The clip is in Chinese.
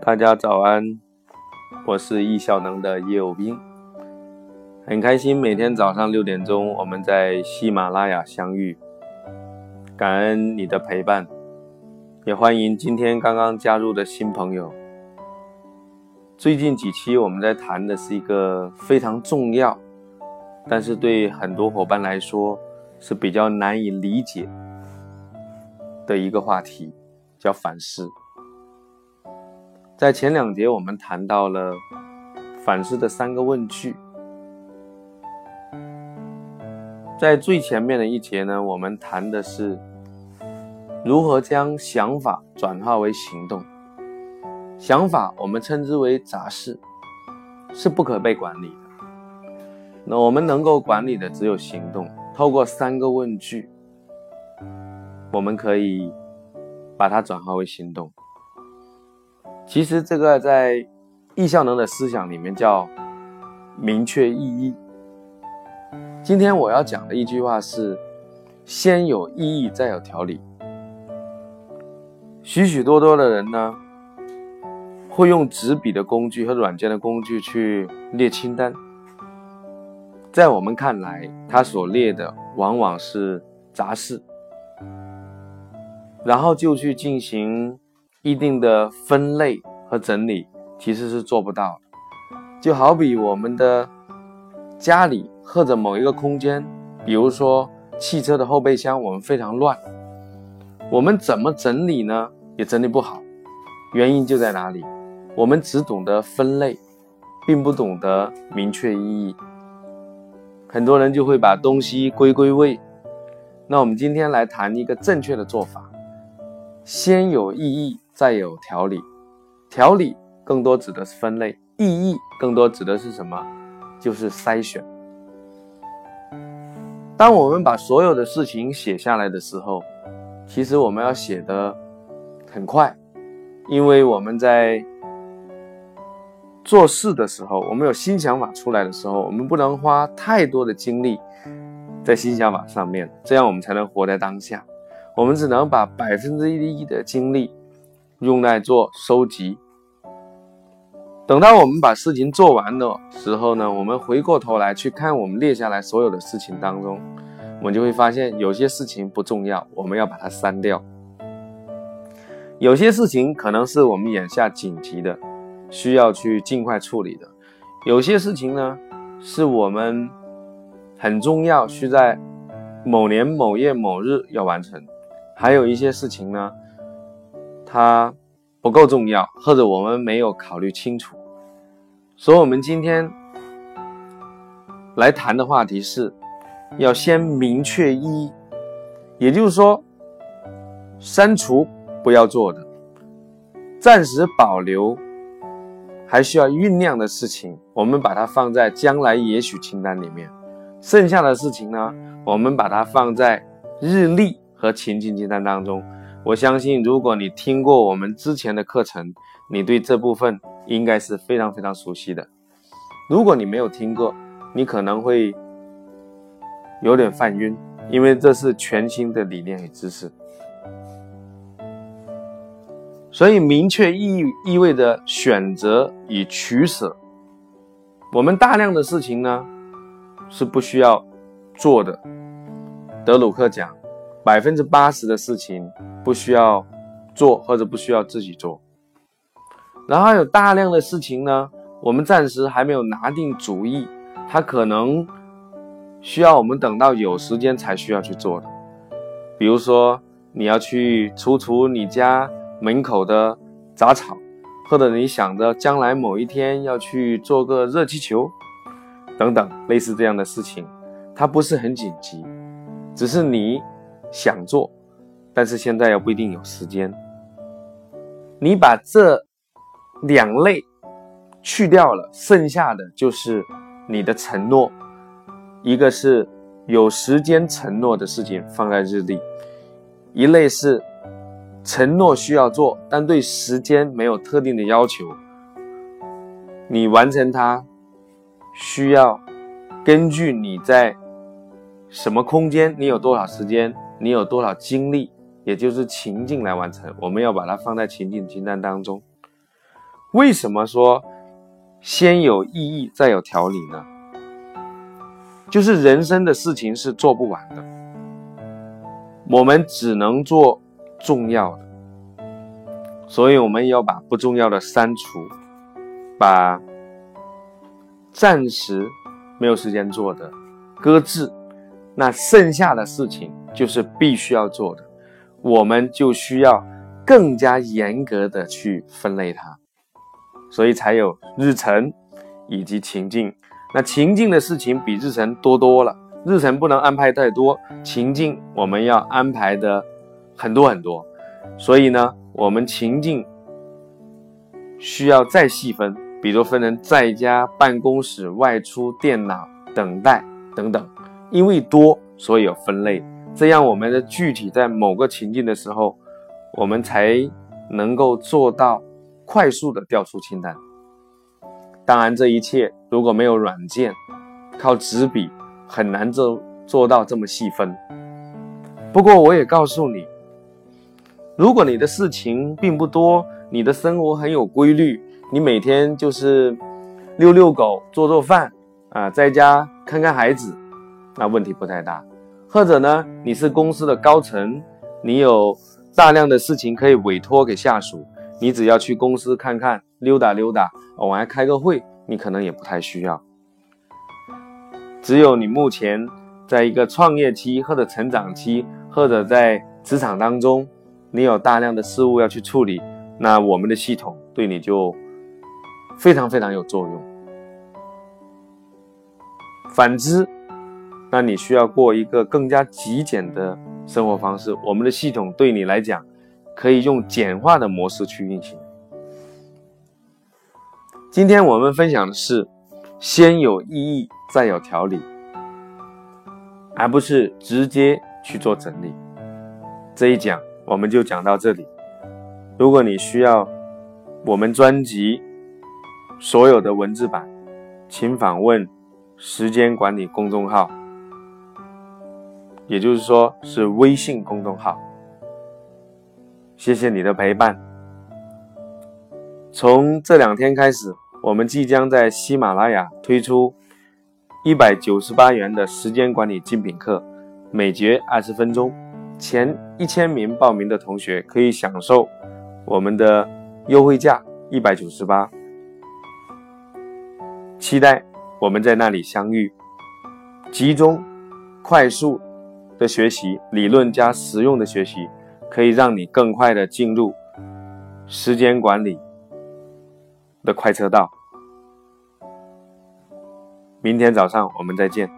大家早安，我是易效能的叶有兵，很开心每天早上六点钟我们在喜马拉雅相遇，感恩你的陪伴，也欢迎今天刚刚加入的新朋友。最近几期我们在谈的是一个非常重要，但是对很多伙伴来说是比较难以理解的一个话题，叫反思。在前两节，我们谈到了反思的三个问句。在最前面的一节呢，我们谈的是如何将想法转化为行动。想法我们称之为杂事，是不可被管理的。那我们能够管理的只有行动。透过三个问句，我们可以把它转化为行动。其实这个在易效能的思想里面叫明确意义。今天我要讲的一句话是：先有意义，再有条理。许许多多的人呢，会用纸笔的工具和软件的工具去列清单，在我们看来，他所列的往往是杂事，然后就去进行。一定的分类和整理其实是做不到的，就好比我们的家里或者某一个空间，比如说汽车的后备箱，我们非常乱，我们怎么整理呢？也整理不好，原因就在哪里？我们只懂得分类，并不懂得明确意义，很多人就会把东西归归位。那我们今天来谈一个正确的做法，先有意义。再有条理，条理更多指的是分类，意义更多指的是什么？就是筛选。当我们把所有的事情写下来的时候，其实我们要写的很快，因为我们在做事的时候，我们有新想法出来的时候，我们不能花太多的精力在新想法上面，这样我们才能活在当下。我们只能把百分之一的精力。用来做收集。等到我们把事情做完的时候呢，我们回过头来去看我们列下来所有的事情当中，我们就会发现有些事情不重要，我们要把它删掉；有些事情可能是我们眼下紧急的，需要去尽快处理的；有些事情呢，是我们很重要，需在某年某月某日要完成；还有一些事情呢。它不够重要，或者我们没有考虑清楚，所以，我们今天来谈的话题是，要先明确一，也就是说，删除不要做的，暂时保留还需要酝酿的事情，我们把它放在将来也许清单里面，剩下的事情呢，我们把它放在日历和情景清单当中。我相信，如果你听过我们之前的课程，你对这部分应该是非常非常熟悉的。如果你没有听过，你可能会有点犯晕，因为这是全新的理念与知识。所以，明确意意味着选择与取舍。我们大量的事情呢是不需要做的。德鲁克讲。百分之八十的事情不需要做，或者不需要自己做。然后有大量的事情呢，我们暂时还没有拿定主意，它可能需要我们等到有时间才需要去做的。比如说，你要去除除你家门口的杂草，或者你想着将来某一天要去做个热气球，等等类似这样的事情，它不是很紧急，只是你。想做，但是现在又不一定有时间。你把这两类去掉了，剩下的就是你的承诺。一个是有时间承诺的事情放在日历，一类是承诺需要做，但对时间没有特定的要求。你完成它需要根据你在什么空间，你有多少时间。你有多少精力也就是情境来完成。我们要把它放在情境清单当中。为什么说先有意义再有条理呢？就是人生的事情是做不完的，我们只能做重要的，所以我们要把不重要的删除，把暂时没有时间做的搁置，那剩下的事情就是必须要做的，我们就需要更加严格的去分类它，所以才有日程以及情境。那情境的事情比日程多多了，日程不能安排太多，情境我们要安排的很多很多，所以呢，我们情境需要再细分，比如分成在家、办公室、外出、电脑、等待等等，因为多，所以有分类，这样我们的具体在某个情境的时候，我们才能够做到快速的调出清单。当然，这一切如果没有软件，靠纸笔很难做做到这么细分。不过，我也告诉你，如果你的事情并不多，你的生活很有规律，你每天就是遛遛狗、做做饭啊，在家看看孩子，那问题不太大。或者呢，你是公司的高层，你有大量的事情可以委托给下属，你只要去公司看看。溜达溜达，偶尔开个会，你可能也不太需要。只有你目前在一个创业期或者成长期，或者在职场当中，你有大量的事物要去处理，那我们的系统对你就非常非常有作用。反之，那你需要过一个更加极简的生活方式，我们的系统对你来讲，可以用简化的模式去运行。今天我们分享的是，先有意义，再有条理，而不是直接去做整理。这一讲我们就讲到这里。如果你需要我们专辑所有的文字版，请访问时间管理公众号，也就是说是微信公众号。谢谢你的陪伴。从这两天开始，我们即将在喜马拉雅推出一百九十八元的时间管理精品课，每节二十分钟。前一千名报名的同学可以享受我们的优惠价一百九十八。期待我们在那里相遇，集中、快速的学习，理论加实用的学习，可以让你更快的进入时间管理。的快车道，明天早上我们再见。